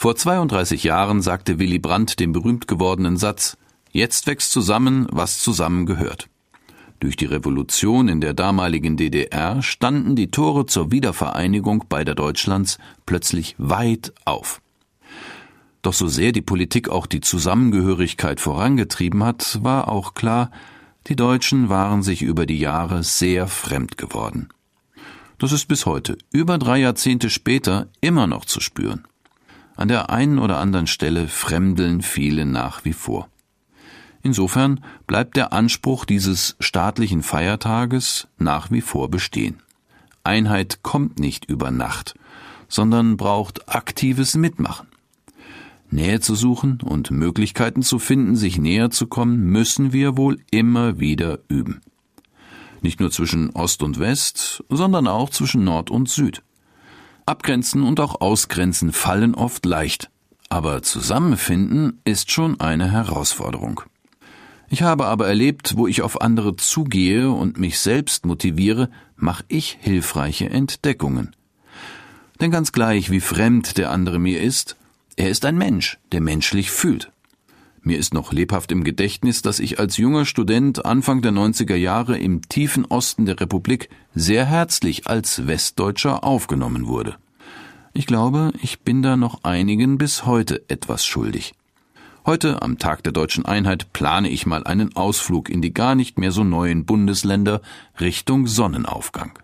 Vor 32 Jahren sagte Willy Brandt den berühmt gewordenen Satz Jetzt wächst zusammen, was zusammengehört. Durch die Revolution in der damaligen DDR standen die Tore zur Wiedervereinigung beider Deutschlands plötzlich weit auf. Doch so sehr die Politik auch die Zusammengehörigkeit vorangetrieben hat, war auch klar, die Deutschen waren sich über die Jahre sehr fremd geworden. Das ist bis heute, über drei Jahrzehnte später, immer noch zu spüren. An der einen oder anderen Stelle fremdeln viele nach wie vor. Insofern bleibt der Anspruch dieses staatlichen Feiertages nach wie vor bestehen. Einheit kommt nicht über Nacht, sondern braucht aktives Mitmachen. Nähe zu suchen und Möglichkeiten zu finden, sich näher zu kommen, müssen wir wohl immer wieder üben. Nicht nur zwischen Ost und West, sondern auch zwischen Nord und Süd. Abgrenzen und auch Ausgrenzen fallen oft leicht, aber zusammenfinden ist schon eine Herausforderung. Ich habe aber erlebt, wo ich auf andere zugehe und mich selbst motiviere, mache ich hilfreiche Entdeckungen. Denn ganz gleich, wie fremd der andere mir ist, er ist ein Mensch, der menschlich fühlt. Mir ist noch lebhaft im Gedächtnis, dass ich als junger Student Anfang der 90er Jahre im tiefen Osten der Republik sehr herzlich als Westdeutscher aufgenommen wurde. Ich glaube, ich bin da noch einigen bis heute etwas schuldig. Heute, am Tag der deutschen Einheit, plane ich mal einen Ausflug in die gar nicht mehr so neuen Bundesländer Richtung Sonnenaufgang.